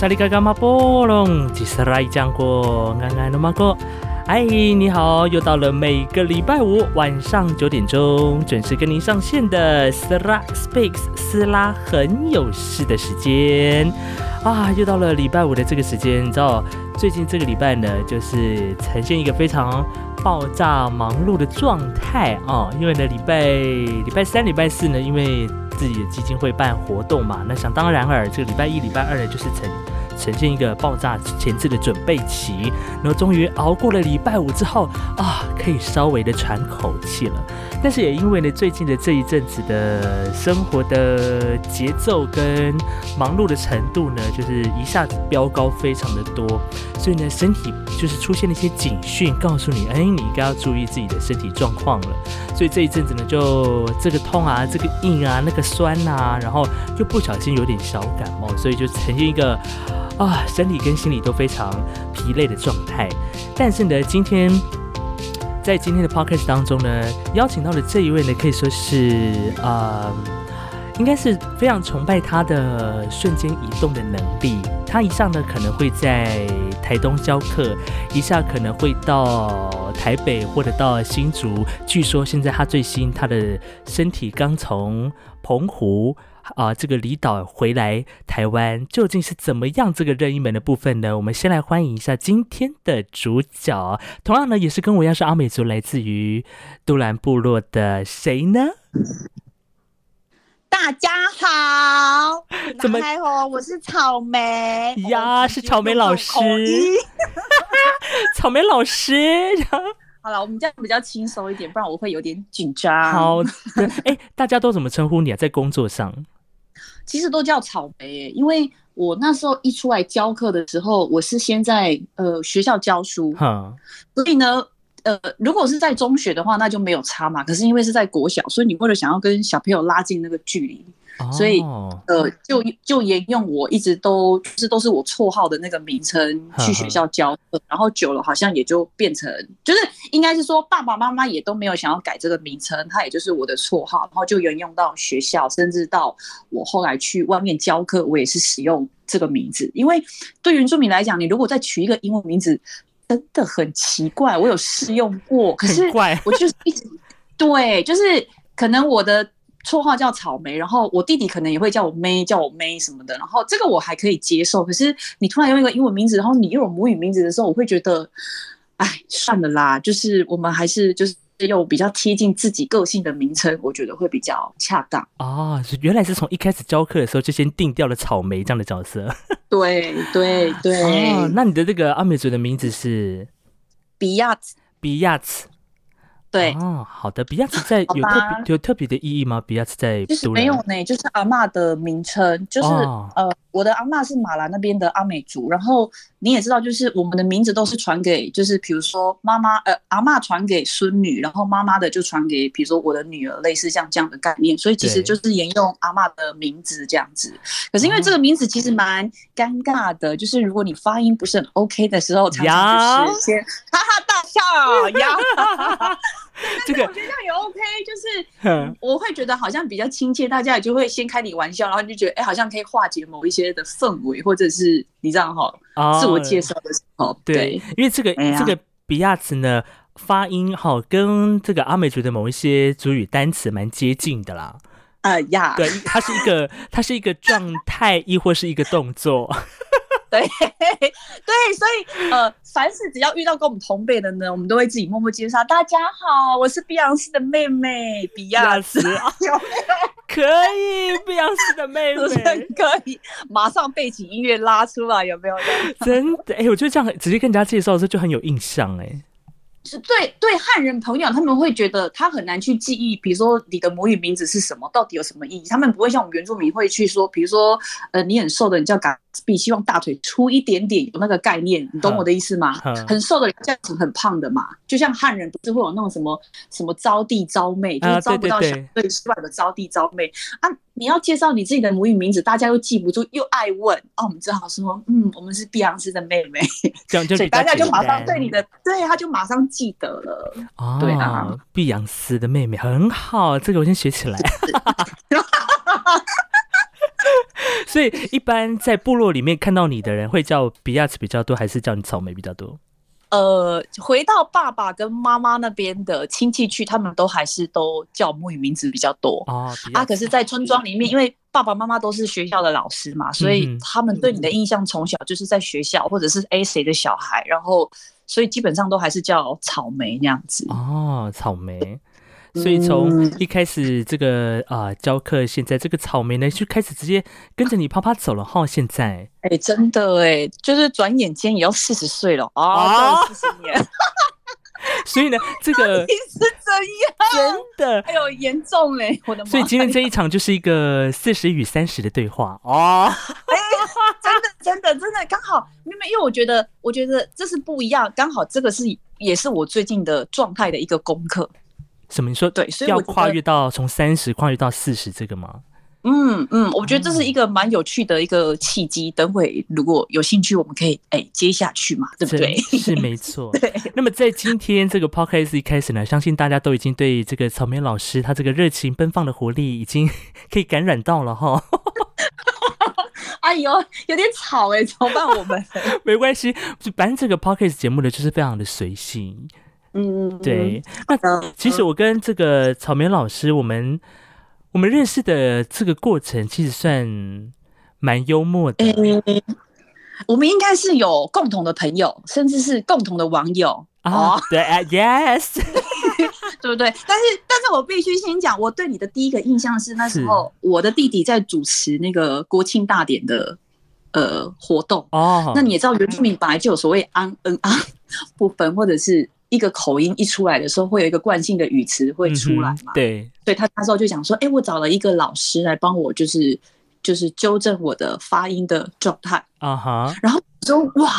哎吼，萨利嘎嘎马波隆，吉斯拉伊讲过，安安的马哥。嗨，你好，又到了每个礼拜五晚上九点钟准时跟您上线的斯拉 Speaks 斯拉很有事的时间啊！又到了礼拜五的这个时间，你知道最近这个礼拜呢，就是呈现一个非常爆炸忙碌的状态啊！因为呢，礼拜礼拜三、礼拜四呢，因为自己的基金会办活动嘛，那想当然尔，这个礼拜一、礼拜二呢，就是呈。呈现一个爆炸前置的准备期，然后终于熬过了礼拜五之后啊，可以稍微的喘口气了。但是也因为呢，最近的这一阵子的生活的节奏跟忙碌的程度呢，就是一下子飙高非常的多，所以呢，身体就是出现了一些警讯，告诉你，哎，你应该要注意自己的身体状况了。所以这一阵子呢，就这个痛啊，这个硬啊，那个酸呐，然后又不小心有点小感冒，所以就呈现一个。啊，身体跟心理都非常疲累的状态。但是呢，今天在今天的 podcast 当中呢，邀请到的这一位呢，可以说是呃，应该是非常崇拜他的瞬间移动的能力。他一下呢可能会在台东教课，一下可能会到台北或者到新竹。据说现在他最新，他的身体刚从澎湖。啊，这个离岛回来台湾究竟是怎么样？这个任意门的部分呢？我们先来欢迎一下今天的主角，同样呢也是跟我一样是阿美族，来自于杜兰部落的谁呢？大家好，怎么好？我是草莓呀，是草莓老师，草莓老师。好了，我们这样比较轻松一点，不然我会有点紧张。好，哎，大家都怎么称呼你啊？在工作上？其实都叫草莓，因为我那时候一出来教课的时候，我是先在呃学校教书，所以呢，呃，如果是在中学的话，那就没有差嘛。可是因为是在国小，所以你为了想要跟小朋友拉近那个距离。所以，呃，就就沿用我一直都就是都是我绰号的那个名称去学校教课，然后久了好像也就变成，就是应该是说爸爸妈妈也都没有想要改这个名称，它也就是我的绰号，然后就沿用到学校，甚至到我后来去外面教课，我也是使用这个名字。因为对原住民来讲，你如果再取一个英文名字，真的很奇怪。我有试用过，可是我就是一直对，就是可能我的。绰号叫草莓，然后我弟弟可能也会叫我 May，叫我 May 什么的，然后这个我还可以接受。可是你突然用一个英文名字，然后你又有母语名字的时候，我会觉得，哎，算了啦，就是我们还是就是用比较贴近自己个性的名称，我觉得会比较恰当。哦，原来是从一开始教课的时候就先定掉了草莓这样的角色。对 对对。哦，那你的这个阿美族的名字是比亚兹，比亚兹。对。哦，好的，比亚兹在有特别有特别的意义吗？比亚兹在就是没有呢，就是阿妈的名称，就是呃，我的阿妈是马兰那边的阿美族，然后你也知道，就是我们的名字都是传给，就是比如说妈妈呃阿妈传给孙女，然后妈妈的就传给比如说我的女儿，类似像这样的概念，所以其实就是沿用阿妈的名字这样子。可是因为这个名字其实蛮尴尬的，就是如果你发音不是很 OK 的时候，常常就是先哈哈大笑 呀。这个我觉得也 OK，就是 我会觉得好像比较亲切，大家也就会先开你玩笑，然后你就觉得哎，好像可以化解某一些的氛围，或者是你这样哈，自我介绍的时候，对，因为这个这个比亚兹呢，发音哈跟这个阿美族的某一些族语单词蛮接近的啦，啊呀，对，它是一个它是一个状态，亦或是一个动作。对 对，所以呃，凡是只要遇到跟我们同辈的呢，我们都会自己默默介绍。大家好，我是碧昂斯的妹妹比亚斯，有没有？可以，碧昂斯的妹 妹可以，马上背景音乐拉出来，有没有？真的，哎，我觉得这样直接跟人家介绍的时候就很有印象，哎。是对对汉人朋友，他们会觉得他很难去记忆，比如说你的母语名字是什么，到底有什么意义？他们不会像我们原住民会去说，比如说，呃，你很瘦的，你叫嘎比，希望大腿粗一点点，有那个概念，你懂我的意思吗？很瘦的叫成很胖的嘛，就像汉人不是会有那种什么什么招弟招妹，就是招不到小对之外的招弟招妹啊。你要介绍你自己的母语名字，大家又记不住，又爱问哦。我们只好说，嗯，我们是碧昂斯的妹妹，所以大家就马上对你的，对，他就马上记得了。哦，对啊，碧昂斯的妹妹很好，这个我先学起来。所以一般在部落里面看到你的人会叫比亚茨比较多，还是叫你草莓比较多？呃，回到爸爸跟妈妈那边的亲戚去，他们都还是都叫母语名字比较多哦。啊，可是，在村庄里面，因为爸爸妈妈都是学校的老师嘛，所以他们对你的印象从小就是在学校或者是 A 谁的小孩，然后所以基本上都还是叫草莓那样子。哦，草莓。所以从一开始这个啊教课，现在这个草莓呢就开始直接跟着你啪啪走了哈。现在哎，真的哎，就是转眼间也要四十岁了啊，四十年。所以呢，这个是怎样？真的，哎呦，严重嘞！我的妈！所以今天这一场就是一个四十与三十的对话哦。哎，真的，真的，真的，刚好，因为因为我觉得，我觉得这是不一样，刚好这个是也是我最近的状态的一个功课。什么？你说对，所以要跨越到从三十跨越到四十这个吗？嗯嗯，我觉得这是一个蛮有趣的一个契机。等会如果有兴趣，我们可以哎接下去嘛，对不对？是没错。对。那么在今天这个 podcast 一开始呢，相信大家都已经对这个草莓老师他这个热情奔放的活力已经 可以感染到了哈。哎呦，有点吵哎，怎么办？我们没关系，反正这个 podcast 节目呢，就是非常的随性。嗯，对。那其实我跟这个草莓老师，我们我们认识的这个过程，其实算蛮幽默的。我们应该是有共同的朋友，甚至是共同的网友啊。对，Yes，对不对？但是，但是我必须先讲，我对你的第一个印象是那时候我的弟弟在主持那个国庆大典的呃活动哦。那你也知道，原住民本来就有所谓安恩啊 部分，或者是。一个口音一出来的时候，会有一个惯性的语词会出来嘛？对，所以他那时候就讲说：“哎，我找了一个老师来帮我，就是就是纠正我的发音的状态啊哈。”然后说：“哇，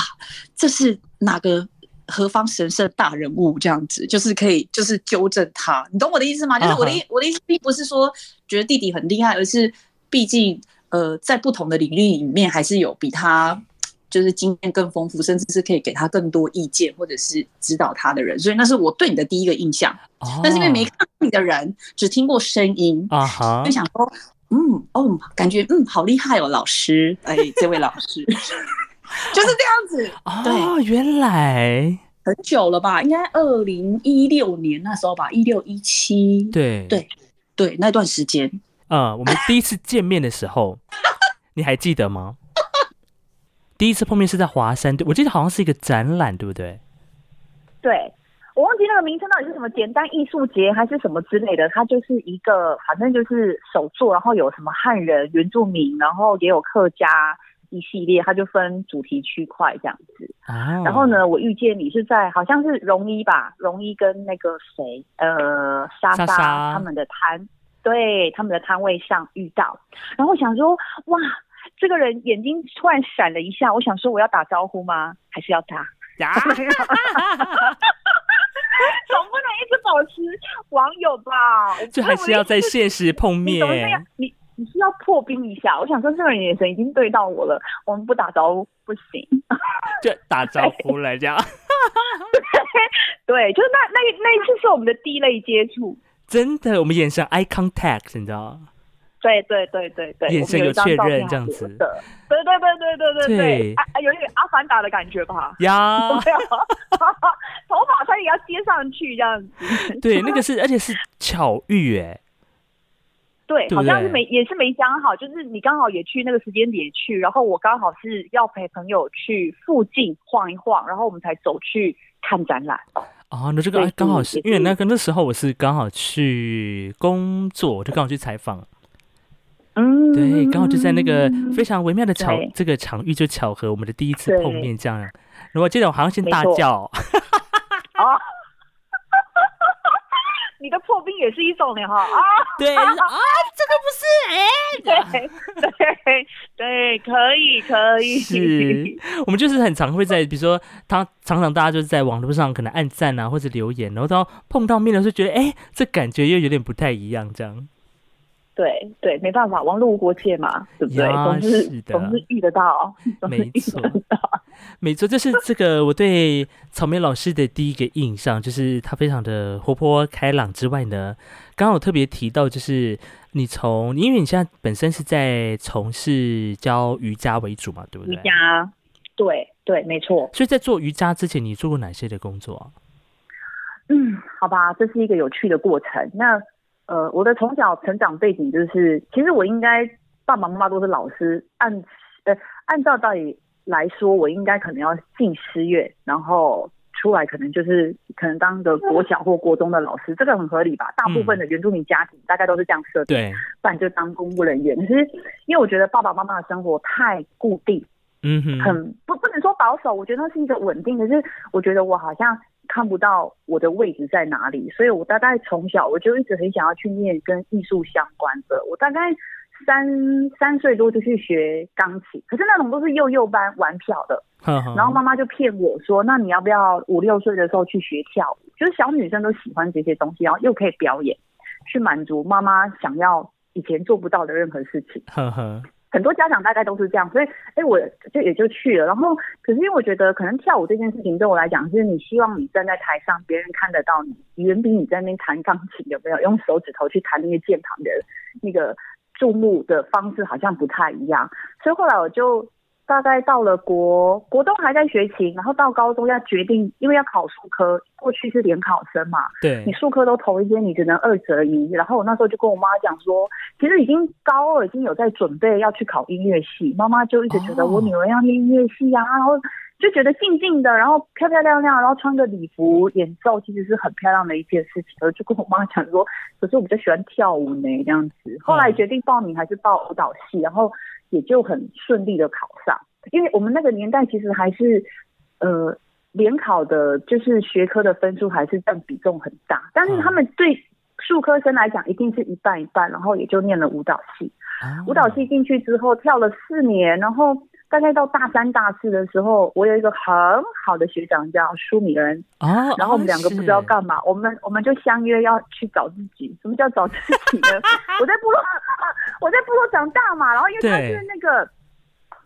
这是哪个何方神圣大人物？这样子就是可以就是纠正他，你懂我的意思吗？就是我的意我的意思并不是说觉得弟弟很厉害，而是毕竟呃在不同的领域里面还是有比他。”就是经验更丰富，甚至是可以给他更多意见或者是指导他的人，所以那是我对你的第一个印象。但是因为没看你的人，只听过声音啊哈，就想说，嗯哦，感觉嗯好厉害哦，老师，哎，这位老师 就是这样子。哦，原来很久了吧？应该二零一六年那时候吧，一六一七。对对对，那段时间，嗯，我们第一次见面的时候，你还记得吗？第一次碰面是在华山，对我记得好像是一个展览，对不对？对，我忘记那个名称到底是什么简单艺术节还是什么之类的，它就是一个反正就是手作，然后有什么汉人、原住民，然后也有客家一系列，它就分主题区块这样子。啊，然后呢，我遇见你是在好像是荣一吧，荣一跟那个谁，呃，莎莎他们的摊，对他们的摊位上遇到，然后想说哇。这个人眼睛突然闪了一下，我想说我要打招呼吗？还是要打？呀，总不能一直保持网友吧？就还是要在现实碰面。你你是要破冰一下？我想说这个人眼神已经对到我了，我们不打招呼不行。就打招呼来这样。对，就是那那那一次是我们的第一类接触。真的，我们眼神 eye contact，你知道吗？对对对对对，眼神有确认这样子的，对对对对对对对，啊有点阿凡达的感觉吧？呀，头发他也要接上去这样子。对，那个是而且是巧遇哎，对，好像是没也是没讲好，就是你刚好也去那个时间点去，然后我刚好是要陪朋友去附近晃一晃，然后我们才走去看展览。哦，那这个刚好是因为那个那时候我是刚好去工作，就刚好去采访。嗯，对，刚好就在那个非常微妙的巧这个场域，就巧合我们的第一次碰面这样。如果记得我好像先大叫，啊，你的破冰也是一种呢哈。啊，对啊，这个不是哎，对对对，可以可以，是。我们就是很常会在，比如说他常常大家就是在网络上可能按赞啊或者留言，然后到碰到面的时候觉得哎，这感觉又有点不太一样这样。对对，没办法，网络无国界嘛，对不对？总是总是遇得到，没错，没错，这是这个我对草莓老师的第一个印象，就是他非常的活泼开朗之外呢，刚好特别提到就是你从因为你现在本身是在从事教瑜伽为主嘛，对不对？瑜伽，对对，没错。所以在做瑜伽之前，你做过哪些的工作啊？嗯，好吧，这是一个有趣的过程。那呃，我的从小成长背景就是，其实我应该爸爸妈妈都是老师，按呃按照道理来说，我应该可能要进师院，然后。出来可能就是可能当个国小或国中的老师，这个很合理吧？大部分的原住民家庭大概都是这样设定，不然就当公务人员。可是因为我觉得爸爸妈妈的生活太固定，嗯哼，很不不能说保守，我觉得那是一个稳定。可是我觉得我好像看不到我的位置在哪里，所以我大概从小我就一直很想要去念跟艺术相关的。我大概。三三岁多就去学钢琴，可是那种都是幼幼班玩票的，然后妈妈就骗我说，那你要不要五六岁的时候去学跳舞？就是小女生都喜欢这些东西，然后又可以表演，去满足妈妈想要以前做不到的任何事情。很多家长大概都是这样，所以哎，我就也就去了。然后，可是因为我觉得，可能跳舞这件事情对我来讲，是你希望你站在台上，别人看得到你，远比你在那边弹钢琴有没有用手指头去弹那个键盘的那个。注目的方式好像不太一样，所以后来我就大概到了国国中还在学琴，然后到高中要决定，因为要考数科，过去是联考生嘛，对，你数科都投一些，你只能二择一。然后我那时候就跟我妈讲说，其实已经高二已经有在准备要去考音乐系，妈妈就一直觉得我女儿要念音乐系啊，然后。就觉得静静的，然后漂漂亮亮，然后穿个礼服演奏，其实是很漂亮的一件事情。我就跟我妈讲说，可是我比较喜欢跳舞呢，这样子。后来决定报名还是报舞蹈系，然后也就很顺利的考上。因为我们那个年代其实还是，呃，联考的就是学科的分数还是占比重很大，但是他们对数科生来讲一定是一半一半，然后也就念了舞蹈系。舞蹈系进去之后跳了四年，然后。大概到大三、大四的时候，我有一个很好的学长叫舒米恩啊，然后我们两个不知道干嘛，我们我们就相约要去找自己。什么叫找自己呢？我在部落，我在部落长大嘛，然后因为他是那个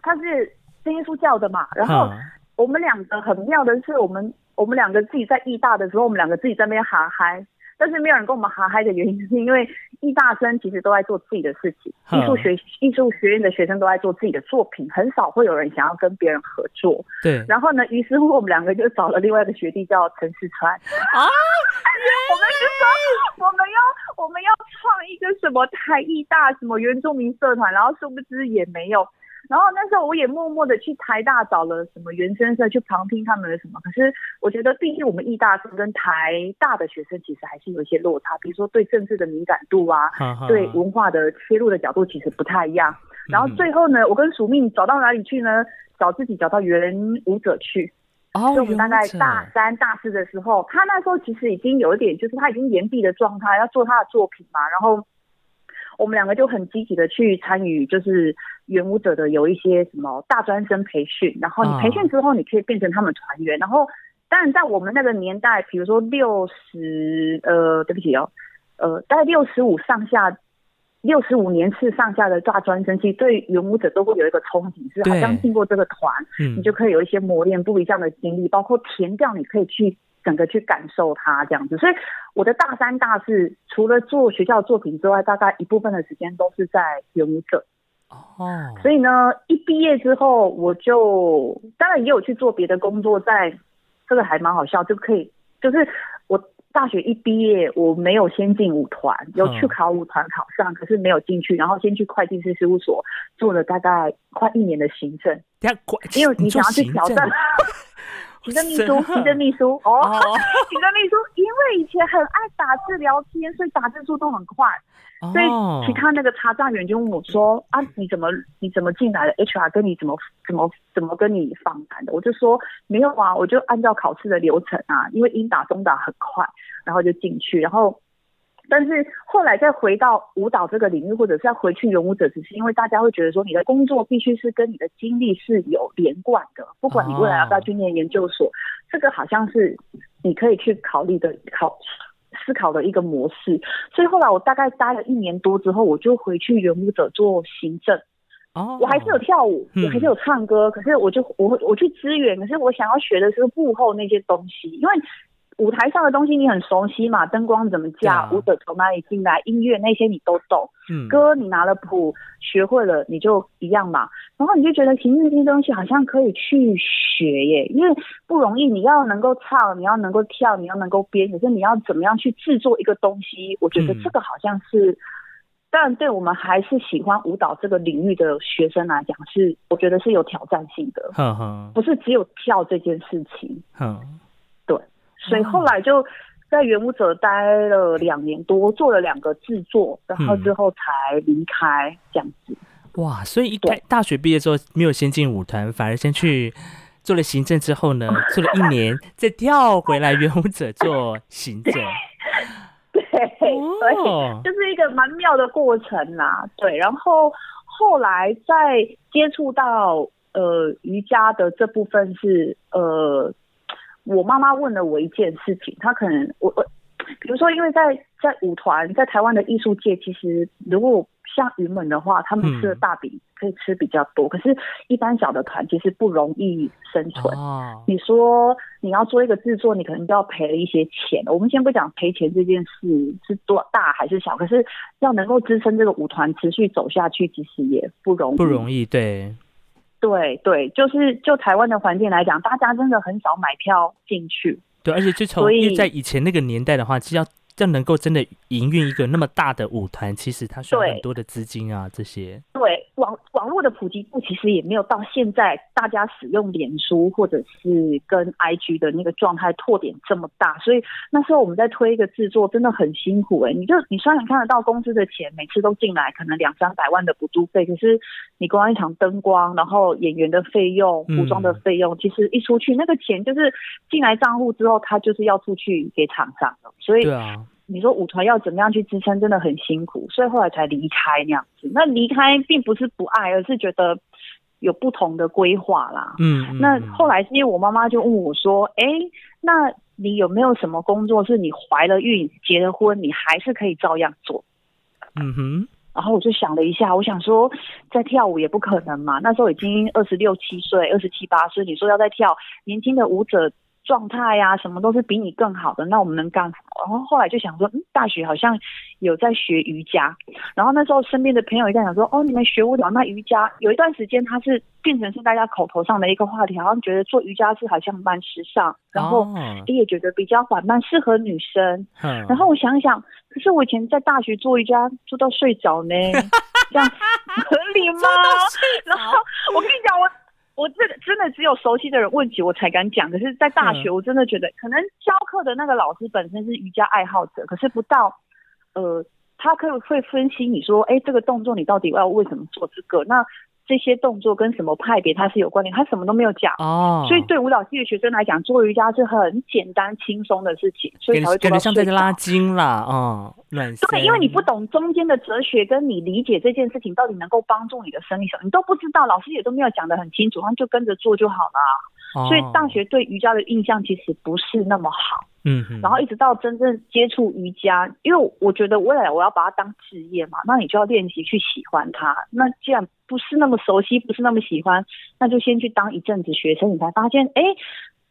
他是真耶稣教的嘛，然后我们两个很妙的是，我们我们两个自己在艺大的时候，我们两个自己在那边哈嗨。但是没有人跟我们哈嗨的原因，是因为艺大生其实都在做自己的事情，艺术学艺术学院的学生都在做自己的作品，很少会有人想要跟别人合作。对。然后呢，于是乎我们两个就找了另外一个学弟叫陈世川啊，我们就说我们要我们要创一个什么台艺大什么原住民社团，然后殊不知也没有。然后那时候我也默默的去台大找了什么原生社去旁听他们的什么，可是我觉得毕竟我们艺大生跟台大的学生其实还是有一些落差，比如说对政治的敏感度啊，对文化的切入的角度其实不太一样。然后最后呢，我跟署命找到哪里去呢？找自己找到原舞者去。哦，所以我们大概大三大四的时候，他那时候其实已经有一点，就是他已经延毕的状态，要做他的作品嘛，然后。我们两个就很积极的去参与，就是原舞者的有一些什么大专生培训，然后你培训之后，你可以变成他们团员。然后，当然在我们那个年代，比如说六十，呃，对不起哦，呃，大概六十五上下，六十五年次上下的大专生，其实对原舞者都会有一个憧憬，是好像进过这个团，你就可以有一些磨练不一样的经历，包括填调，你可以去。整个去感受它这样子，所以我的大三、大四除了做学校作品之外，大概一部分的时间都是在演舞者。哦，所以呢，一毕业之后，我就当然也有去做别的工作，在这个还蛮好笑，就可以就是我大学一毕业，我没有先进舞团，有去考舞团考上，可是没有进去，然后先去会计师事务所做了大概快一年的行政，因为你想要去挑战。行政秘书，行政秘书哦，行政秘书，因为以前很爱打字聊天，所以打字速度很快。所以其他那个查账员就问我说：“啊，你怎么你怎么进来的？HR 跟你怎么怎么怎么跟你访谈的？”我就说：“没有啊，我就按照考试的流程啊，因为英打中打很快，然后就进去，然后。”但是后来再回到舞蹈这个领域，或者是要回去原舞者，只是因为大家会觉得说，你的工作必须是跟你的经历是有连贯的，不管你未来要不要去念研究所，这个好像是你可以去考虑的考思考的一个模式。所以后来我大概待了一年多之后，我就回去原舞者做行政。哦，我还是有跳舞，我还是有唱歌，可是我就我我去支援，可是我想要学的是幕后那些东西，因为。舞台上的东西你很熟悉嘛，灯光怎么架，舞者从哪里进来，音乐那些你都懂。嗯，歌你拿了谱学会了，你就一样嘛。然后你就觉得其实这些东西好像可以去学耶，因为不容易。你要能够唱，你要能够跳，你要能够编，可是你要怎么样去制作一个东西？我觉得这个好像是，但对我们还是喜欢舞蹈这个领域的学生来讲，是我觉得是有挑战性的。不是只有跳这件事情。对。所以后来就在原舞者待了两年多，做了两个制作，然后之后才离开这样子。哇！所以一开大学毕业之后没有先进舞团，反而先去做了行政，之后呢 做了一年，再跳回来原舞者做行政。对，对，就是一个蛮妙的过程啦。对，然后后来再接触到呃瑜伽的这部分是呃。我妈妈问了我一件事情，她可能我我，比如说，因为在在舞团，在台湾的艺术界，其实如果像云门的话，他们吃的大饼可以吃比较多，可是，一般小的团其实不容易生存。你说你要做一个制作，你可能就要赔了一些钱。我们先不讲赔钱这件事是多大还是小，可是要能够支撑这个舞团持续走下去，其实也不容易。不容易，对。对对，就是就台湾的环境来讲，大家真的很少买票进去。对，而且就从在以前那个年代的话，其实要。要能够真的营运一个那么大的舞团，其实它需要很多的资金啊，这些。对，网网络的普及度其实也没有到现在大家使用脸书或者是跟 IG 的那个状态拓点这么大，所以那时候我们在推一个制作真的很辛苦哎。你就你虽然看得到公司的钱每次都进来，可能两三百万的补助费，可是你光一场灯光，然后演员的费用、服装的费用，其实一出去那个钱就是进来账户之后，他就是要出去给厂商的，所以。你说舞团要怎么样去支撑，真的很辛苦，所以后来才离开那样子。那离开并不是不爱，而是觉得有不同的规划啦。嗯，那后来是因为我妈妈就问我说：“哎，那你有没有什么工作是你怀了孕、结了婚，你还是可以照样做？”嗯哼。然后我就想了一下，我想说，在跳舞也不可能嘛。那时候已经二十六七岁、二十七八岁，你说要再跳，年轻的舞者。状态呀，什么都是比你更好的，那我们能干什么？然后后来就想说，嗯，大学好像有在学瑜伽，然后那时候身边的朋友也在想说，哦，你们学舞蹈，那瑜伽有一段时间它是变成是大家口头上的一个话题，好像觉得做瑜伽是好像蛮时尚，然后也觉得比较缓慢，适合女生。然后我想想，可是我以前在大学做瑜伽做到睡着呢，这样合理吗？然后我跟你讲，我。我这个真的只有熟悉的人问起我才敢讲，可是，在大学我真的觉得，可能教课的那个老师本身是瑜伽爱好者，可是不到，呃，他可以会分析你说，哎，这个动作你到底要为什么做这个？那。这些动作跟什么派别它是有关联，他什么都没有讲。哦，所以对舞蹈系的学生来讲，做瑜伽是很简单轻松的事情，所以才会做到像在拉筋啦，哦，对，因为你不懂中间的哲学，跟你理解这件事情到底能够帮助你的生理什么，你都不知道，老师也都没有讲的很清楚，然后就跟着做就好了。所以大学对瑜伽的印象其实不是那么好。嗯，然后一直到真正接触瑜伽，因为我觉得未来我要把它当职业嘛，那你就要练习去喜欢它。那既然不是那么熟悉，不是那么喜欢，那就先去当一阵子学生，你才发现，哎，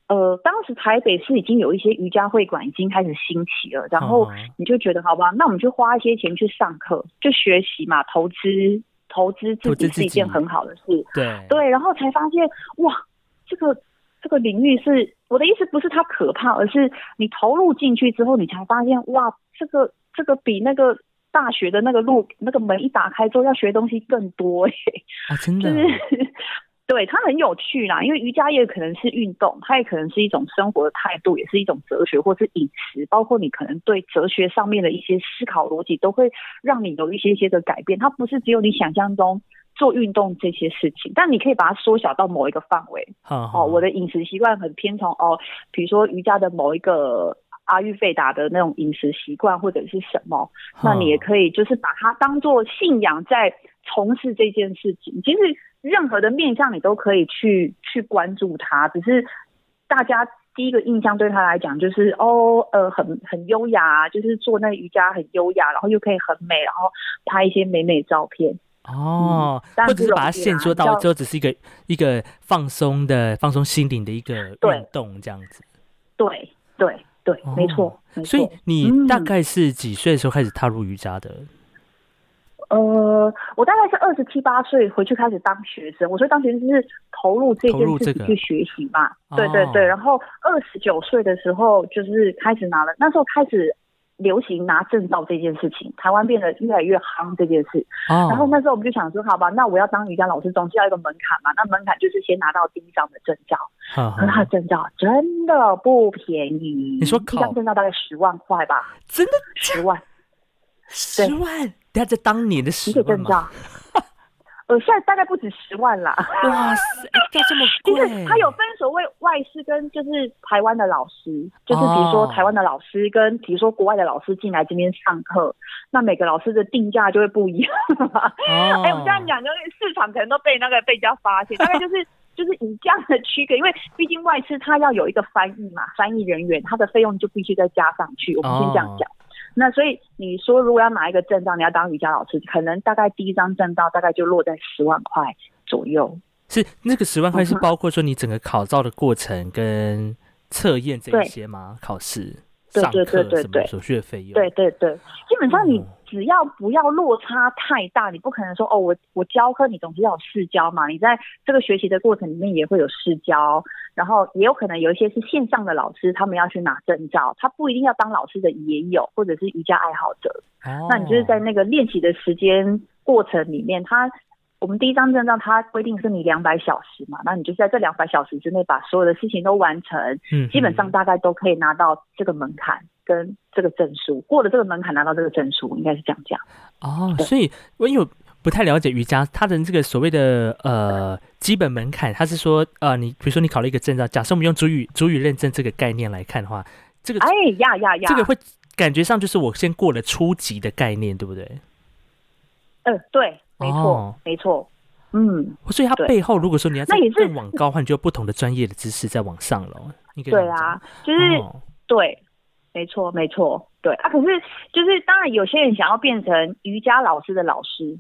呃，当时台北是已经有一些瑜伽会馆已经开始兴起了，然后你就觉得，好吧，那我们就花一些钱去上课，就学习嘛，投资投资自己是一件很好的事，对对，然后才发现，哇，这个。这个领域是我的意思，不是它可怕，而是你投入进去之后，你才发现哇，这个这个比那个大学的那个路那个门一打开之后，要学东西更多哎啊，真的是，对它很有趣啦。因为瑜伽也可能是运动，它也可能是一种生活的态度，也是一种哲学，或是饮食，包括你可能对哲学上面的一些思考逻辑，都会让你有一些些的改变。它不是只有你想象中。做运动这些事情，但你可以把它缩小到某一个范围。哦，我的饮食习惯很偏从哦，比如说瑜伽的某一个阿育吠达的那种饮食习惯或者是什么，那你也可以就是把它当做信仰在从事这件事情。其实任何的面向你都可以去去关注它，只是大家第一个印象对他来讲就是哦呃很很优雅，就是做那瑜伽很优雅，然后又可以很美，然后拍一些美美照片。哦，或者是把它限缩到之后，只是一个一个放松的、放松心灵的一个运动这样子。对对对，没错，没错。所以你大概是几岁的时候开始踏入瑜伽的？呃，我大概是二十七八岁回去开始当学生。我说当学生就是投入这件事情去学习嘛，对对对。然后二十九岁的时候就是开始拿了，那时候开始流行拿证照这件事情，台湾变得越来越夯这件事。然后那时候我们就想说，好吧，那我要当瑜伽老师，总是要一个门槛嘛。那门槛就是先拿到第一张的证照。可是他的证照真的不便宜，你说一张证照大概十万块吧？真的十万？十万？他在当年的十万吗？呃，现在大概不止十万啦。哇塞，要这么 贵？就是他有分所谓外师跟就是台湾的老师，就是比如说台湾的老师跟比如说国外的老师进来这边上课，那每个老师的定价就会不一样。哎，我这样讲，就是市场可能都被那个被人家发现，大概就是就是以这样的区隔，因为毕竟外师他要有一个翻译嘛，翻译人员他的费用就必须再加上去。我们先这样讲。那所以你说，如果要拿一个证照，你要当瑜伽老师，可能大概第一张证照大概就落在十万块左右。是那个十万块是包括说你整个考照的过程跟测验这一些吗？考试、上课什么手续费用？对对对，基本上你。只要不要落差太大，你不可能说哦，我我教课你总是要有试教嘛，你在这个学习的过程里面也会有试教，然后也有可能有一些是线上的老师，他们要去拿证照，他不一定要当老师的也有，或者是瑜伽爱好者，那你就是在那个练习的时间过程里面，他我们第一张证照它规定是你两百小时嘛，那你就在这两百小时之内把所有的事情都完成，嗯，基本上大概都可以拿到这个门槛。跟这个证书过了这个门槛拿到这个证书，应该是这样讲哦。所以我有不太了解瑜伽，它的这个所谓的呃基本门槛，它是说呃你比如说你考了一个证照，假设我们用主语主语认证这个概念来看的话，这个哎呀呀呀，这个会感觉上就是我先过了初级的概念，对不对？嗯，对，没错，没错，嗯。所以它背后如果说你要再更往高，换就不同的专业的知识在往上了。对啊，就是对。没错，没错，对啊。可是就是，当然有些人想要变成瑜伽老师的老师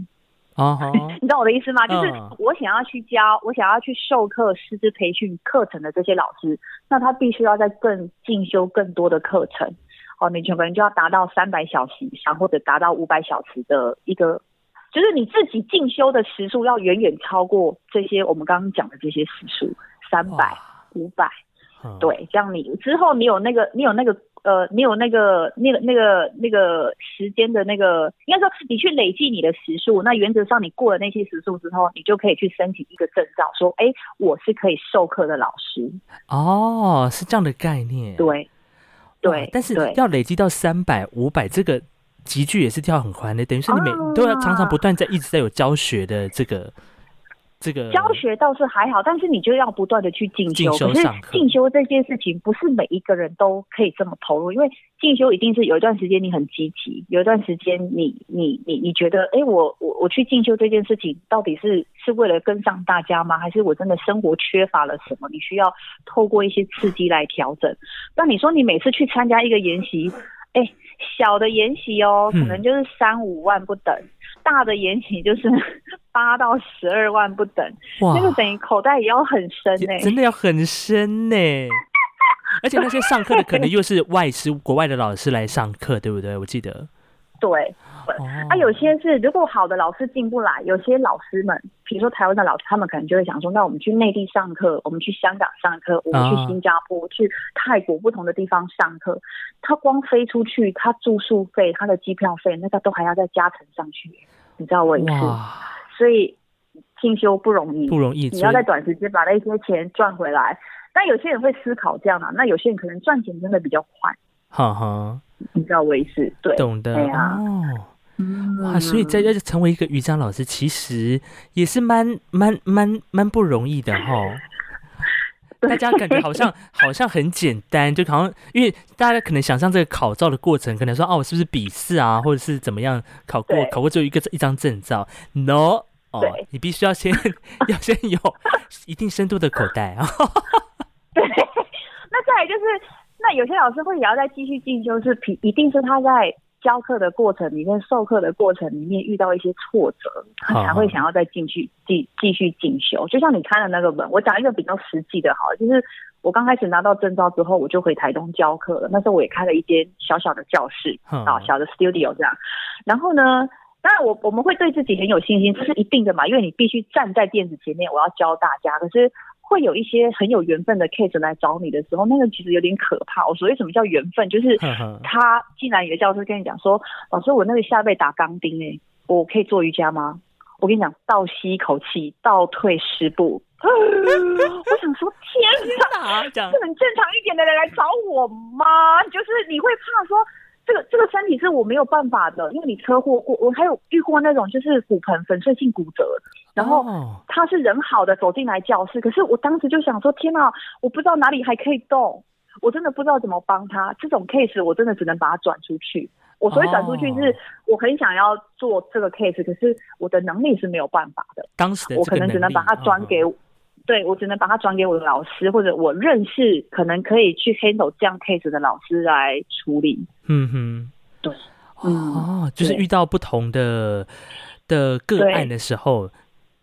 啊，你知道我的意思吗？就是我想要去教，我想要去授课、师资培训课程的这些老师，那他必须要在更进修更多的课程。哦，你可能就要达到三百小时以上，或者达到五百小时的一个，就是你自己进修的时数要远远超过这些我们刚刚讲的这些时数，三百、五百，对，这样你之后你有那个，你有那个。呃，你有那个、那个、那个、那个时间的那个，应该说你去累计你的时数，那原则上你过了那些时数之后，你就可以去申请一个证照，说，哎，我是可以授课的老师。哦，是这样的概念。对，对，但是要累积到三百、五百，这个集距也是跳很宽的，等于是你每都要常常不断在一直在有教学的这个。这个教学倒是还好，但是你就要不断的去进修。可是进修这件事情不是每一个人都可以这么投入，因为进修一定是有一段时间你很积极，有一段时间你你你你觉得，哎，我我我去进修这件事情到底是是为了跟上大家吗？还是我真的生活缺乏了什么？你需要透过一些刺激来调整。那你说你每次去参加一个研习，哎，小的研习哦，可能就是三五万不等。大的延期就是 八到十二万不等，那个等于口袋也要很深呢，真的要很深呢。而且那些上课的可能又是外师，国外的老师来上课，对不对？我记得。对，啊，有些是如果好的老师进不来，有些老师们，比如说台湾的老师，他们可能就会想说，那我们去内地上课，我们去香港上课，我们去新加坡、去泰国不同的地方上课，他光飞出去，他住宿费、他的机票费，那个都还要再加成上去，你知道我意思？所以进修不容易，不容易，你要在短时间把那些钱赚回来。但有些人会思考这样啊，那有些人可能赚钱真的比较快，哈哈。你知道我意思？对，懂得哦。哇，所以在要成为一个瑜伽老师，其实也是蛮蛮蛮蛮不容易的哈。大家感觉好像 好像很简单，就好像因为大家可能想象这个考照的过程，可能说哦，是不是笔试啊，或者是怎么样考过考过只有一个一张证照？No，哦，你必须要先 要先有一定深度的口袋啊。对，那再来就是。那有些老师会也要再继续进修，是一定是他在教课的过程里面、授课的过程里面遇到一些挫折，他才会想要再进去继继续进修。就像你看的那个本，我讲一个比较实际的，好，就是我刚开始拿到证照之后，我就回台东教课了。那时候我也开了一间小小的教室啊，小的 studio 这样。然后呢，当然我我们会对自己很有信心，这是一定的嘛，因为你必须站在电子前面，我要教大家。可是会有一些很有缘分的 case 来找你的时候，那个其实有点可怕。我所谓什么叫缘分，就是他进来你的教室跟你讲说，老师我那个下背打钢钉哎，我可以做瑜伽吗？我跟你讲，倒吸一口气，倒退十步。我想说，天哪，这很正常一点的人来找我吗？就是你会怕说，这个这个身体是我没有办法的，因为你车祸过，我还有遇过那种就是骨盆粉碎性骨折，然后他是人好的走进来教室，可是我当时就想说，天哪，我不知道哪里还可以动，我真的不知道怎么帮他。这种 case 我真的只能把它转出去。我所以转出去是，我很想要做这个 case，可是我的能力是没有办法的。当时我可能只能把它转给，对我只能把它转给我的老师，或者我认识可能可以去 handle 这样 case 的老师来处理。嗯哼，对，哦，就是遇到不同的的个案的时候，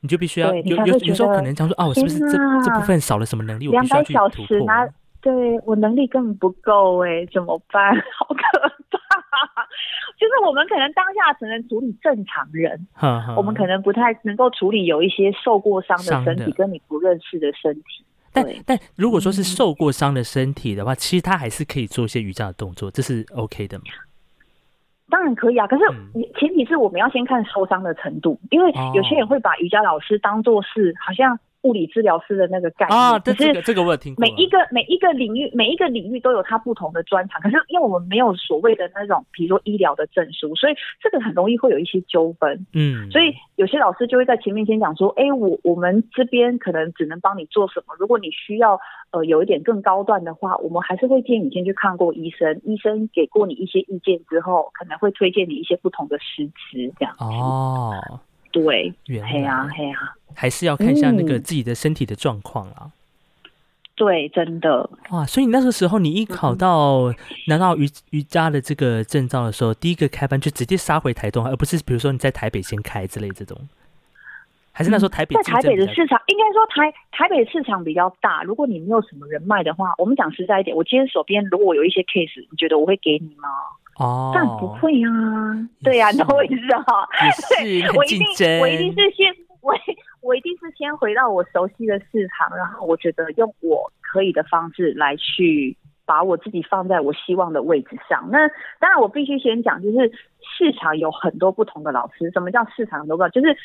你就必须要有有有时候可能讲说，哦，我是不是这这部分少了什么能力？两百小时拿，对我能力根本不够哎，怎么办？好可怕。就是我们可能当下只能处理正常人，我们可能不太能够处理有一些受过伤的身体跟你不认识的身体。但但如果说是受过伤的身体的话，其实他还是可以做一些瑜伽的动作，这是 OK 的吗？当然可以啊，可是前提是我们要先看受伤的程度，因为有些人会把瑜伽老师当做是好像。物理治疗师的那个概念啊，这个这个我有听过。每一个每一个领域，每一个领域都有它不同的专长。可是因为我们没有所谓的那种，比如说医疗的证书，所以这个很容易会有一些纠纷。嗯，所以有些老师就会在前面先讲说：“哎，我我们这边可能只能帮你做什么。如果你需要呃有一点更高段的话，我们还是会建议你先去看过医生，医生给过你一些意见之后，可能会推荐你一些不同的师资这样。”哦，对，黑啊黑啊。还是要看一下那个自己的身体的状况啊。对，真的哇！所以那个时候你一考到拿到瑜瑜伽的这个证照的时候，第一个开班就直接杀回台东，而不是比如说你在台北先开之类这种。还是那时候台北在台北的市场，应该说台台北市场比较大。如果你没有什么人脉的话，我们讲实在一点，我今天手边如果有一些 case，你觉得我会给你吗？哦，但不会啊。对呀，那我也是哈。对，我一定我一定是先我。我一定是先回到我熟悉的市场，然后我觉得用我可以的方式来去把我自己放在我希望的位置上。那当然，我必须先讲，就是市场有很多不同的老师。什么叫市场都不知道？就是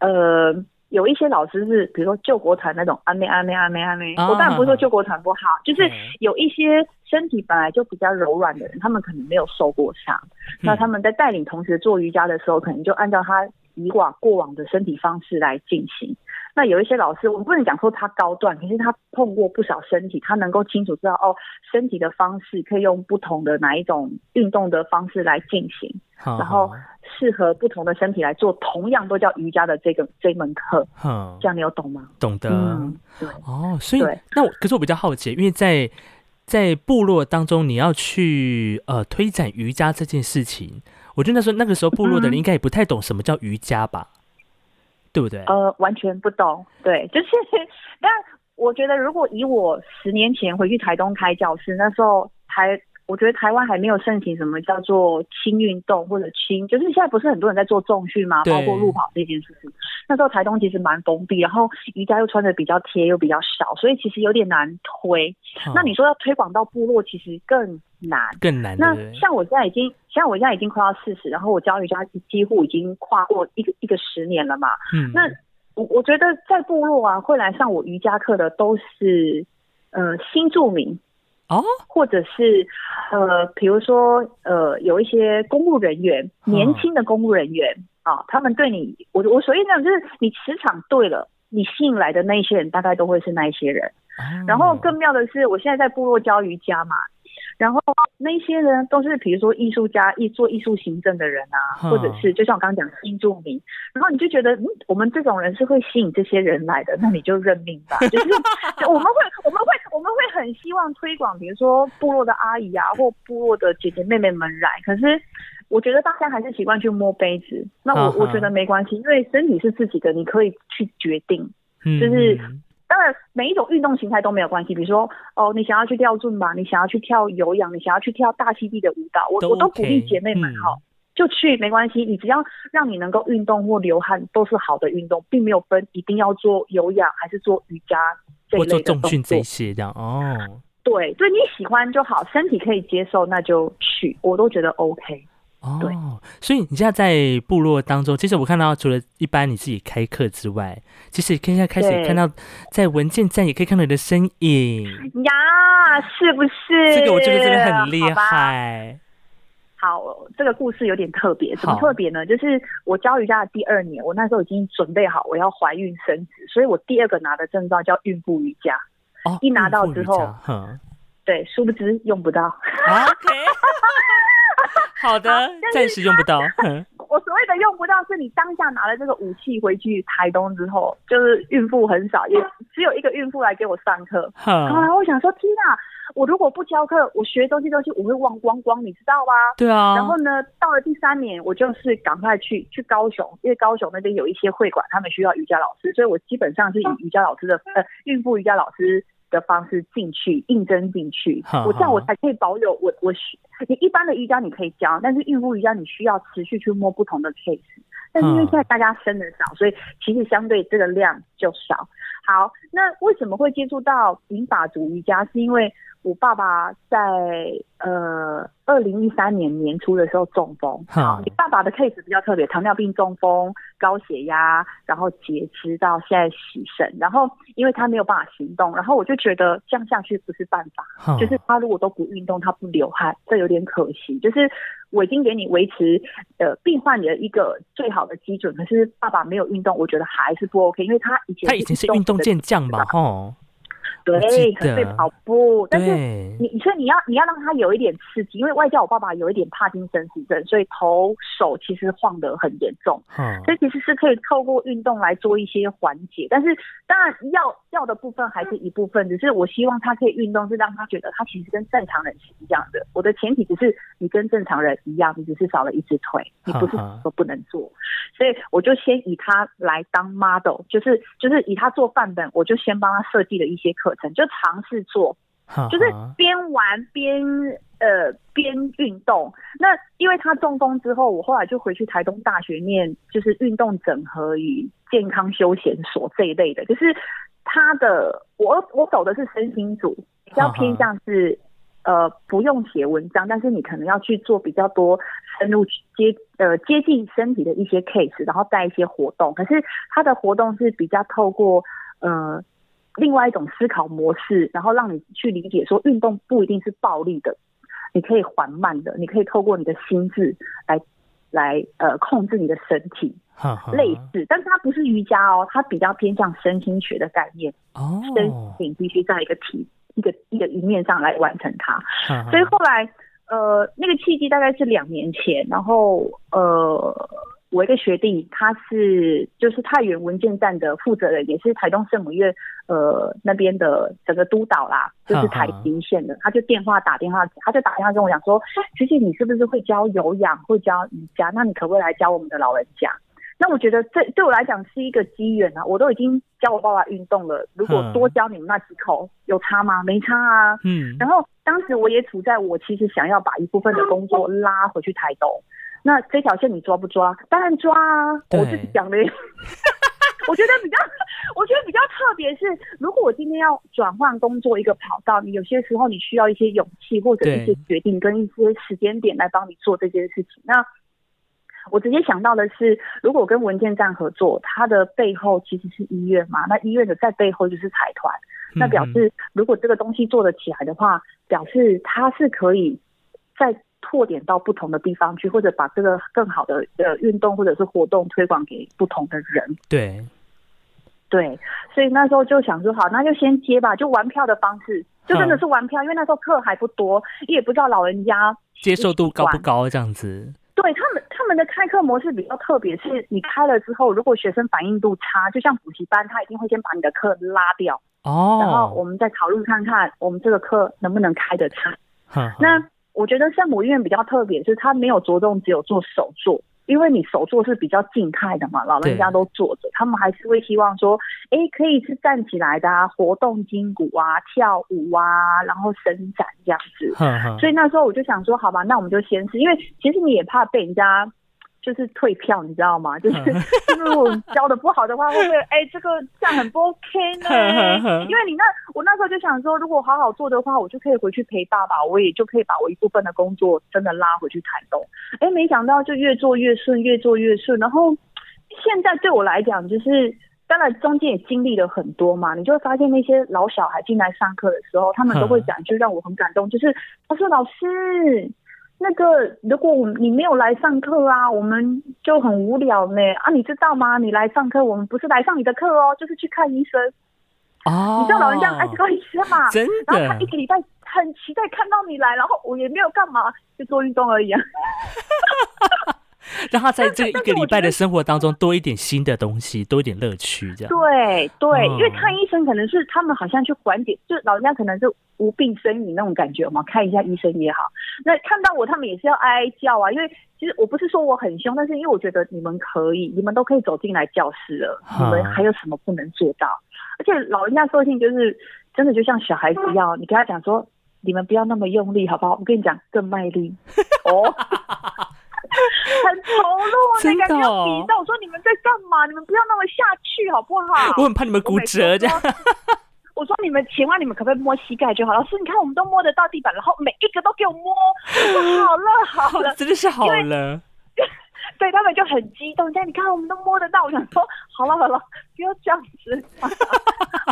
呃，有一些老师是，比如说救国团那种，安妹安妹安妹安妹。我当然不是说救国团不好，就是有一些身体本来就比较柔软的人，他们可能没有受过伤，那他们在带领同学做瑜伽的时候，可能就按照他。以往过往的身体方式来进行，那有一些老师，我们不能讲说他高段，可是他碰过不少身体，他能够清楚知道哦，身体的方式可以用不同的哪一种运动的方式来进行，然后适合不同的身体来做同样都叫瑜伽的这个这门课，这样你有懂吗？懂得，对，哦，所以那我可是我比较好奇，因为在在部落当中，你要去呃推展瑜伽这件事情。我觉得那时候那个时候部落的人应该也不太懂什么叫瑜伽吧，对不对？呃，完全不懂。对，就是，但我觉得如果以我十年前回去台东开教室，那时候台。我觉得台湾还没有盛行什么叫做轻运动或者轻，就是现在不是很多人在做重训吗？包括路跑这件事情。那时候台东其实蛮封闭，然后瑜伽又穿的比较贴，又比较少，所以其实有点难推。那你说要推广到部落，其实更难，更难。那像我现在已经，像我现在已经快要四十，然后我教瑜伽几乎已经跨过一个一个十年了嘛。嗯。那我我觉得在部落啊，会来上我瑜伽课的都是呃新住民。哦，或者是呃，比如说呃，有一些公务人员，年轻的公务人员啊，他们对你，我我所以讲就是你磁场对了，你吸引来的那些人，大概都会是那一些人。然后更妙的是，我现在在部落教瑜伽嘛。然后那些人都是，比如说艺术家、艺做艺术行政的人啊，或者是就像我刚刚讲新住民，然后你就觉得，嗯，我们这种人是会吸引这些人来的，那你就认命吧。就是我们会，我们会，我们会很希望推广，比如说部落的阿姨啊，或部落的姐姐妹妹们来。可是我觉得大家还是习惯去摸杯子，那我我觉得没关系，因为身体是自己的，你可以去决定，就是。当然，每一种运动形态都没有关系。比如说，哦，你想要去跳尊吧，你想要去跳有氧，你想要去跳大溪地的舞蹈，我我都鼓励姐妹们哈，就去没关系。你只要让你能够运动或流汗，都是好的运动，并没有分一定要做有氧还是做瑜伽这类的重训这些这样哦。对，对你喜欢就好，身体可以接受那就去，我都觉得 OK。哦，所以你现在在部落当中，其实我看到除了一般你自己开课之外，其实现在开始看到在文件站也可以看到你的身影呀，是不是？这个我觉得真的很厉害。好，这个故事有点特别，怎么特别呢？就是我教瑜伽的第二年，我那时候已经准备好我要怀孕生子，所以我第二个拿的证照叫孕妇瑜伽。哦，一拿到之后，对，殊不知用不到。好的，暂时用不到。我所谓的用不到，是你当下拿了这个武器回去台东之后，就是孕妇很少，也只有一个孕妇来给我上课。啊，我想说，天哪！我如果不教课，我学东西东西我会忘光光，你知道吗？对啊。然后呢，到了第三年，我就是赶快去去高雄，因为高雄那边有一些会馆，他们需要瑜伽老师，所以我基本上是以瑜伽老师的呃孕妇瑜伽老师。的方式进去应征进去，我这样我才可以保有我我你一般的瑜伽你可以教，但是孕妇瑜伽你需要持续去摸不同的 case，但是因为现在大家生的少，所以其实相对这个量就少。好，那为什么会接触到银法族瑜伽？是因为我爸爸在呃二零一三年年初的时候中风。好，你爸爸的 case 比较特别，糖尿病中风、高血压，然后截肢到现在洗肾，然后因为他没有办法行动，然后我就觉得这样下去不是办法。就是他如果都不运动，他不流汗，这有点可惜。就是我已经给你维持呃病患的一个最好的基准，可是爸爸没有运动，我觉得还是不 OK，因为他以前他已经是运动健将吧，吼。对，可能会跑步，但是你所以你要你要让他有一点刺激，因为外加我爸爸有一点帕金森氏症，所以头手其实晃得很严重，嗯所以其实是可以透过运动来做一些缓解。但是当然要要的部分还是一部分，只是我希望他可以运动，是让他觉得他其实跟正常人是一样的。我的前提只是你跟正常人一样，你只是少了一只腿，你不是说不能做。所以我就先以他来当 model，就是就是以他做范本，我就先帮他设计了一些课程。就尝试做，就是边玩边呃边运动。那因为他中风之后，我后来就回去台东大学念，就是运动整合与健康休闲所这一类的。就是他的我我走的是身心组，比较偏向是呃不用写文章，但是你可能要去做比较多深入接呃接近身体的一些 case，然后带一些活动。可是他的活动是比较透过呃。另外一种思考模式，然后让你去理解说，运动不一定是暴力的，你可以缓慢的，你可以透过你的心智来来呃控制你的身体，类似，但是它不是瑜伽哦，它比较偏向身心学的概念哦，身体必须在一个体一个一个一面上来完成它，所以后来呃那个契机大概是两年前，然后呃。我一个学弟，他是就是太原文件站的负责人，也是台东圣母院呃那边的整个督导啦，就是台平线的。他就电话打电话，他就打电话跟我讲说：“学姐，你是不是会教有氧，会教瑜伽？那你可不可以来教我们的老人家？”那我觉得这对我来讲是一个机缘啊！我都已经教我爸爸运动了，如果多教你们那几口，有差吗？没差啊。嗯。然后当时我也处在我其实想要把一部分的工作拉回去台东。那这条线你抓不抓？当然抓啊！我自己讲的，我觉得比较，我觉得比较特别是，如果我今天要转换工作一个跑道，你有些时候你需要一些勇气或者一些决定跟一些时间点来帮你做这件事情。那我直接想到的是，如果跟文件站合作，它的背后其实是医院嘛，那医院的在背后就是财团，那表示如果这个东西做得起来的话，表示它是可以在。拓点到不同的地方去，或者把这个更好的呃运动或者是活动推广给不同的人。对，对，所以那时候就想说，好，那就先接吧，就玩票的方式，就真的是玩票，因为那时候课还不多，也不知道老人家接受度高不高这样子。对他们，他们的开课模式比较特别，是你开了之后，如果学生反应度差，就像补习班，他一定会先把你的课拉掉哦，然后我们再讨论看看，我们这个课能不能开得成。那我觉得圣母医院比较特别，是它没有着重只有做手作，因为你手做是比较静态的嘛，老人家都坐着，他们还是会希望说，哎，可以是站起来的啊，活动筋骨啊，跳舞啊，然后伸展这样子。所以那时候我就想说，好吧，那我们就先试，因为其实你也怕被人家。就是退票，你知道吗？就是 如果教的不好的话，会不会哎，这个这样很不 OK 呢？因为你那我那时候就想说，如果好好做的话，我就可以回去陪爸爸，我也就可以把我一部分的工作真的拉回去台东。哎，没想到就越做越顺，越做越顺。然后现在对我来讲，就是当然中间也经历了很多嘛，你就会发现那些老小孩进来上课的时候，他们都会讲，就让我很感动，就是他说老师。那个，如果我你没有来上课啊，我们就很无聊呢。啊，你知道吗？你来上课，我们不是来上你的课哦，就是去看医生。哦，你知道老人家爱去看医生嘛？真的。然后他一个礼拜很期待看到你来，然后我也没有干嘛，就做运动而已。让他在这一个礼拜的生活当中多一点新的东西，多一点乐趣，这样。对对，因为看医生可能是他们好像去缓解，就老人家可能是无病呻吟那种感觉嘛，看一下医生也好。那看到我，他们也是要哀哀叫啊，因为其实我不是说我很凶，但是因为我觉得你们可以，你们都可以走进来教室了，你们还有什么不能做到？而且老人家个性就是真的就像小孩子一样，你跟他讲说，你们不要那么用力，好不好？我跟你讲，更卖力 哦。很投入，真的要比赛。我说你们在干嘛？你们不要那么下去好不好？我很怕你们骨折这样。我说你们千万你们可不可以摸膝盖就好？老师，你看我们都摸得到地板，然后每一个都给我摸。好了好了，真的是好了。对他们就很激动，这样你看我们都摸得到。我想说，好了好了，不要这样子，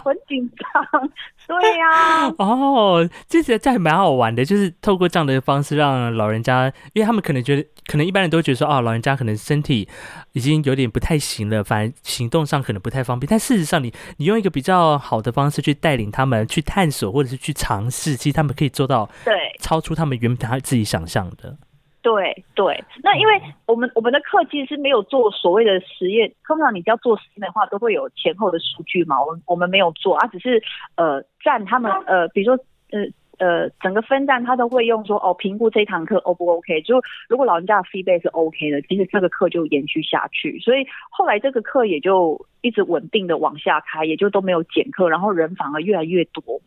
很紧张。对呀，哦，这实这还蛮好玩的，就是透过这样的方式让老人家，因为他们可能觉得，可能一般人都觉得说，哦，老人家可能身体已经有点不太行了，反而行动上可能不太方便。但事实上，你你用一个比较好的方式去带领他们去探索，或者是去尝试，其实他们可以做到，对，超出他们原本他自己想象的。对对，那因为我们我们的课其实是没有做所谓的实验，通常你只要做实验的话，都会有前后的数据嘛。我们我们没有做啊，只是呃占他们呃，比如说呃呃整个分站，他都会用说哦评估这堂课 O 不 OK，就如果老人家的 feedback 是 OK 的，其实这个课就延续下去。所以后来这个课也就一直稳定的往下开，也就都没有减课，然后人反而越来越多。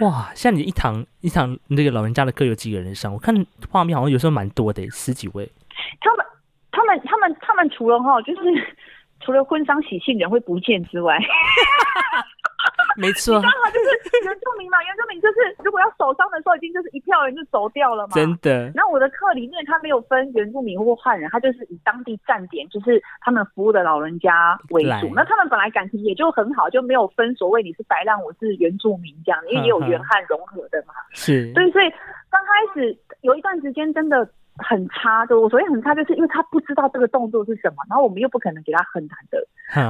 哇，像你一堂一堂那个老人家的课有几个人上？我看画面好像有时候蛮多的，十几位。他们他们他们他们除了哈，就是 除了婚丧喜庆人会不见之外。没错，刚好就是原住民嘛，原住民就是如果要守丧的时候，已经就是一票人就走掉了嘛。真的。然后我的课里面他没有分原住民或汉人，他就是以当地站点，就是他们服务的老人家为主。那他们本来感情也就很好，就没有分所谓你是白浪，我是原住民这样，因为也有原汉融合的嘛。是。对，所以刚开始有一段时间真的。很差的，我所以很差，就是因为他不知道这个动作是什么，然后我们又不可能给他很难的。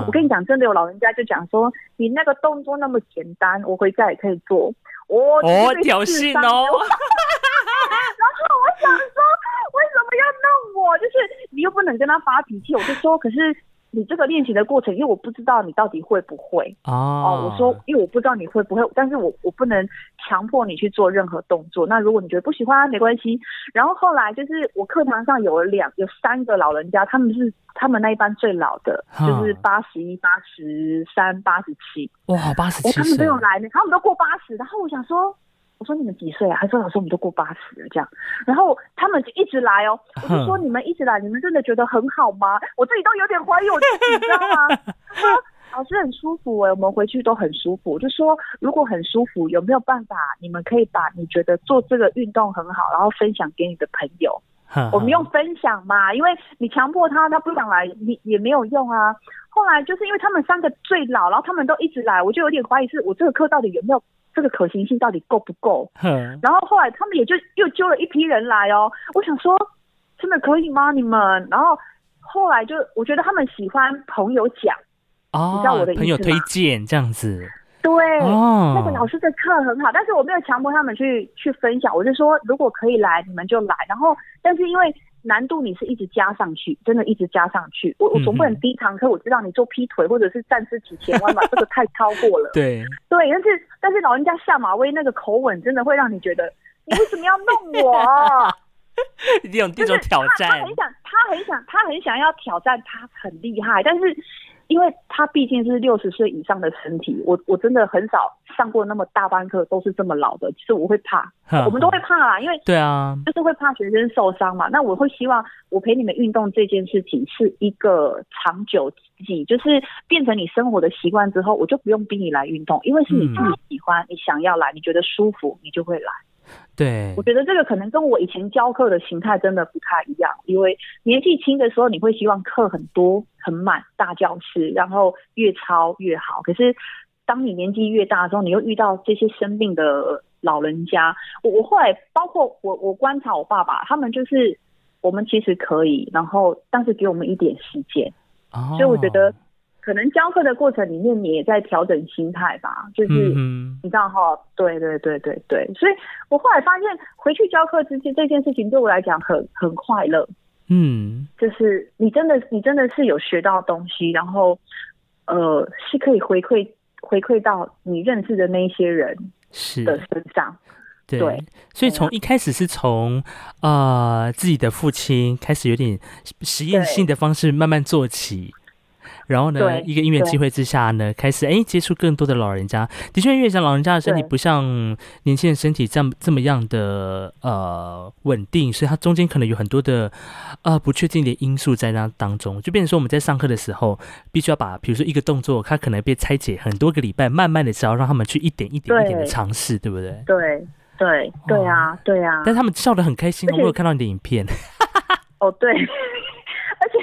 我跟你讲，真的有老人家就讲说，你那个动作那么简单，我回家也可以做。我哦，挑衅哦。然后我想说，为什么要弄我？就是你又不能跟他发脾气，我就说，可是。你这个练习的过程，因为我不知道你到底会不会哦。我说，因为我不知道你会不会，但是我我不能强迫你去做任何动作。那如果你觉得不喜欢，没关系。然后后来就是我课堂上有了两有三个老人家，他们是他们那一班最老的，就是八十一、八十三、八十七。哇，八十七！他们都有来呢，他们都过八十。然后我想说。我说你们几岁啊？他说老师我们都过八十了这样，然后他们就一直来哦。我就说你们一直来，你们真的觉得很好吗？我自己都有点怀疑我自己，你知道吗？他说老师很舒服哎，我们回去都很舒服。我就说如果很舒服，有没有办法你们可以把你觉得做这个运动很好，然后分享给你的朋友？我们用分享嘛，因为你强迫他，他不想来，你也没有用啊。后来就是因为他们三个最老，然后他们都一直来，我就有点怀疑是我这个课到底有没有。这个可行性到底够不够？然后后来他们也就又揪了一批人来哦。我想说，真的可以吗？你们？然后后来就我觉得他们喜欢朋友讲，哦，你知道我的朋友推荐这样子。对，那个老师的课很好，但是我没有强迫他们去去分享。我就说，如果可以来，你们就来。然后，但是因为。难度你是一直加上去，真的一直加上去。我我总不能第一堂课我知道你做劈腿或者是站姿体前弯吧，这个太超过了。对对，但是但是老人家下马威那个口吻真的会让你觉得，你为什么要弄我？一定有这种挑战。他很想，他很想，他很想要挑战，他很厉害，但是。因为他毕竟是六十岁以上的身体，我我真的很少上过那么大班课，都是这么老的，其实我会怕，我们都会怕啦，因为对啊，就是会怕学生受伤嘛。那我会希望我陪你们运动这件事情是一个长久计，就是变成你生活的习惯之后，我就不用逼你来运动，因为是你自己喜欢，你想要来，你觉得舒服，你就会来。对，我觉得这个可能跟我以前教课的形态真的不太一样，因为年纪轻的时候你会希望课很多很满大教室，然后越抄越好。可是当你年纪越大的时候，你又遇到这些生病的老人家，我我后来包括我我观察我爸爸，他们就是我们其实可以，然后但是给我们一点时间，所以我觉得。可能教课的过程里面，你也在调整心态吧，就是你知道哈，对对对对对，所以我后来发现回去教课之前这件事情对我来讲很很快乐，嗯，就是你真的你真的是有学到东西，然后呃是可以回馈回馈到你认识的那一些人的身上，对，所以从一开始是从呃自己的父亲开始，有点实验性的方式慢慢做起。然后呢，一个音乐机会之下呢，开始哎接触更多的老人家。的确，越讲老人家的身体不像年轻人身体这样这么样的呃稳定，所以它中间可能有很多的呃不确定的因素在那当中。就变成说我们在上课的时候，必须要把比如说一个动作，它可能被拆解很多个礼拜，慢慢的只要让他们去一点一点一点的尝试，对不对？对对对啊，对啊。但他们笑得很开心，我有看到你的影片。哦，对。而且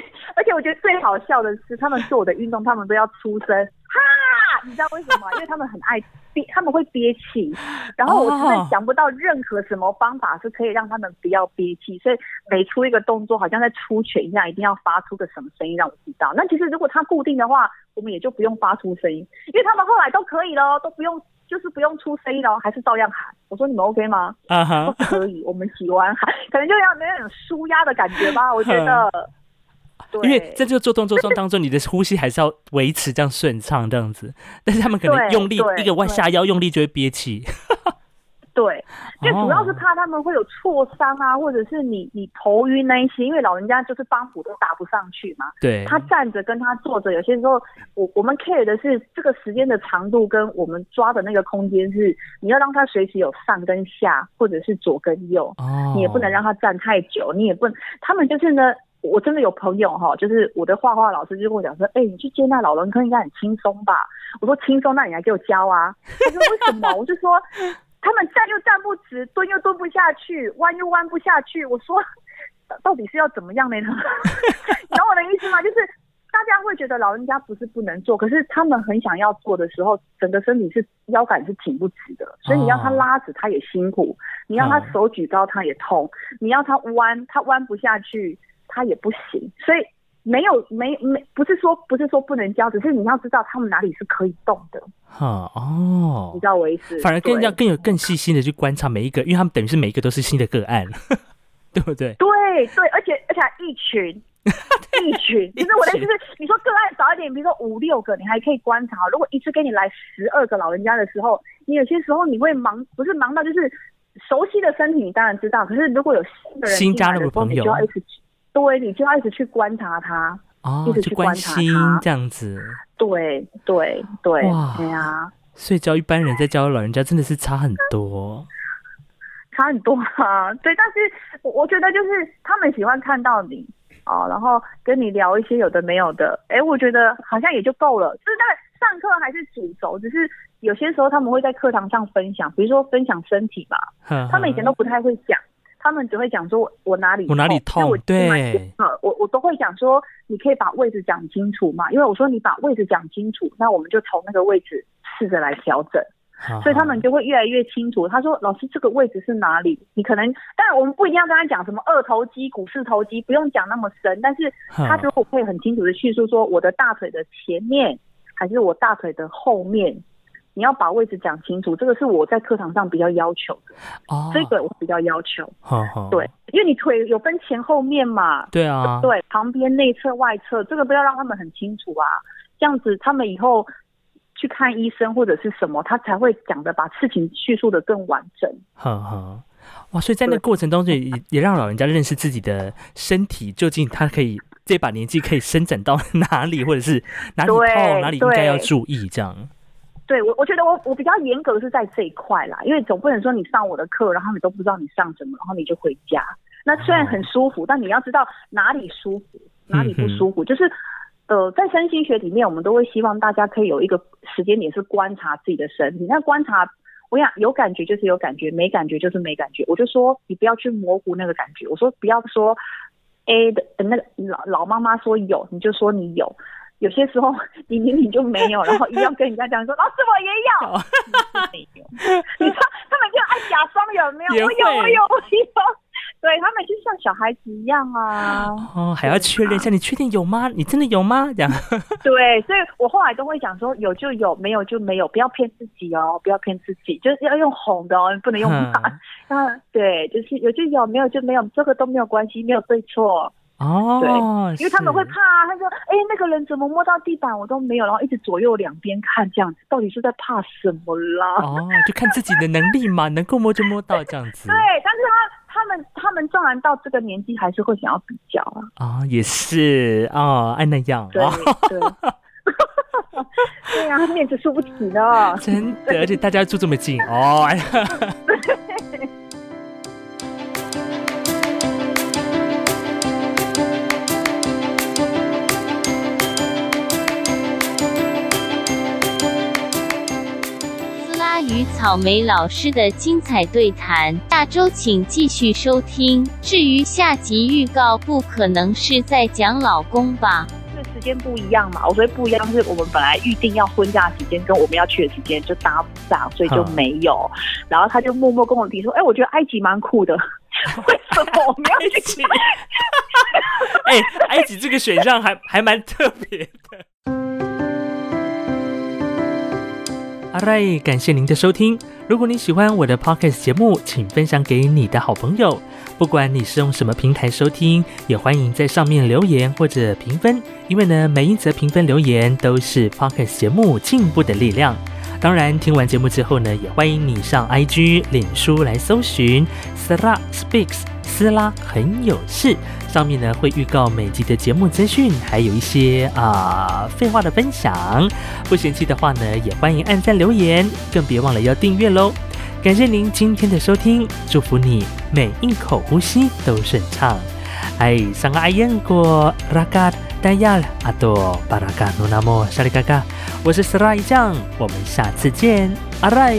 我觉得最好笑的是，他们做我的运动，他们都要出声哈，你知道为什么？因为他们很爱憋，他们会憋气。然后我真的想不到任何什么方法是可以让他们不要憋气，所以每出一个动作，好像在出拳一样，一定要发出个什么声音让我知道。那其实如果他固定的话，我们也就不用发出声音，因为他们后来都可以了，都不用，就是不用出声音了，还是照样喊。我说你们 OK 吗？啊哈，可以，我们喜欢喊，可能就要那种舒压的感觉吧，我觉得。因为在这个做动作中当中，你的呼吸还是要维持这样顺畅这样子，但是他们可能用力一个弯下腰用力就会憋气。对，就主要是怕他们会有挫伤啊，或者是你你头晕那一些，因为老人家就是帮扶都打不上去嘛。对，他站着跟他坐着，有些时候我我们 care 的是这个时间的长度跟我们抓的那个空间是，你要让他随时有上跟下，或者是左跟右，你也不能让他站太久，你也不能，他们就是呢。我真的有朋友哈，就是我的画画老师就跟我讲说，哎，你去接那老人科应该很轻松吧？我说轻松，那你来给我教啊。他说为什么？我就说他们站又站不直，蹲又蹲不下去，弯又弯不下去。我说到底是要怎么样呢？懂我的意思吗？就是大家会觉得老人家不是不能做，可是他们很想要做的时候，整个身体是腰杆是挺不直的，所以你要他拉直他也辛苦，你要他手举高他也痛，你要他弯他弯不下去。他也不行，所以没有没没不是说不是说不能教，只是你要知道他们哪里是可以动的。哈哦，你知道我意思？反而更要更有更细心的去观察每一个，因为他们等于是每一个都是新的个案，对不对？对对，而且而且一群 一群，其实我的意思是，你说个案少一点，比如说五六个，你还可以观察。如果一次给你来十二个老人家的时候，你有些时候你会忙，不是忙到就是熟悉的身体，你当然知道。可是如果有新的人新加入的朋友，就要一直。对，你就要一直去观察他，一直去关心这样子。对对对，对啊。所以教一般人在教老人家真的是差很多，差很多啊。对，但是我我觉得就是他们喜欢看到你哦，然后跟你聊一些有的没有的。哎，我觉得好像也就够了。就是在上课还是主轴，只是有些时候他们会在课堂上分享，比如说分享身体吧。他们以前都不太会讲。他们只会讲说，我哪里我哪里痛，对，我我都会讲说，你可以把位置讲清楚嘛，因为我说你把位置讲清楚，那我们就从那个位置试着来调整，所以他们就会越来越清楚。他说，老师这个位置是哪里？你可能，但然我们不一定要跟他讲什么二头肌、股四头肌，不用讲那么深，但是他如果可以很清楚的叙述说，我的大腿的前面还是我大腿的后面。你要把位置讲清楚，这个是我在课堂上比较要求的。哦，这个我比较要求。好好，对，因为你腿有分前后面嘛。对啊。对，旁边、内侧、外侧，这个都要让他们很清楚啊。这样子，他们以后去看医生或者是什么，他才会讲的把事情叙述的更完整。好好。哇，所以在那过程当中也也让老人家认识自己的身体，究竟他可以这把年纪可以伸展到 哪里，或者是哪里痛，哪里应该要注意这样。对我，我觉得我我比较严格是在这一块啦，因为总不能说你上我的课，然后你都不知道你上什么，然后你就回家。那虽然很舒服，但你要知道哪里舒服，哪里不舒服。就是呃，在身心学里面，我们都会希望大家可以有一个时间点是观察自己的身体。那观察。我想有感觉就是有感觉，没感觉就是没感觉。我就说你不要去模糊那个感觉。我说不要说 A 的那个老老妈妈说有，你就说你有。有些时候你明明就没有，然后一样跟人家讲说老师我也有，没有。你说他们就爱假装有没有？我有我有我有。对他们就像小孩子一样啊！哦，还要确认一下，你确定有吗？你真的有吗？这样。对，所以我后来都会讲说，有就有，没有就没有，不要骗自己哦，不要骗自己，就是要用哄的哦，不能用骂。啊，对，就是有就有，没有就没有，这个都没有关系，没有对错。哦，对，因为他们会怕，啊他说：“哎，那个人怎么摸到地板，我都没有，然后一直左右两边看，这样子到底是在怕什么啦？”哦，就看自己的能力嘛，能够摸就摸到这样子。对，但是他。他们他们纵然到这个年纪，还是会想要比较啊！啊，也是啊，爱那样。对对，对 呀，面子输不起的。真的，而且大家住这么近哦。草莓老师的精彩对谈，下周请继续收听。至于下集预告，不可能是在讲老公吧？这时间不一样嘛，我说不一样是我们本来预定要婚假时间跟我们要去的时间就搭不上，所以就没有。然后他就默默跟我提说：“哎，我觉得埃及蛮酷的，为什么我们要去？哎，埃及这个选项还还蛮特别的。”好嘞，感谢您的收听。如果你喜欢我的 podcast 节目，请分享给你的好朋友。不管你是用什么平台收听，也欢迎在上面留言或者评分。因为呢，每一则评分留言都是 podcast 节目进步的力量。当然，听完节目之后呢，也欢迎你上 IG、脸书来搜寻 Sara Speaks，斯拉很有事。上面呢会预告每集的节目资讯，还有一些啊废话的分享。不嫌弃的话呢，也欢迎按赞留言，更别忘了要订阅喽。感谢您今天的收听，祝福你每一口呼吸都顺畅。哎，上个阿燕过拉嘎达亚阿多巴拉嘎努纳莫沙里嘎嘎，我是斯拉一酱，我们下次见，阿来。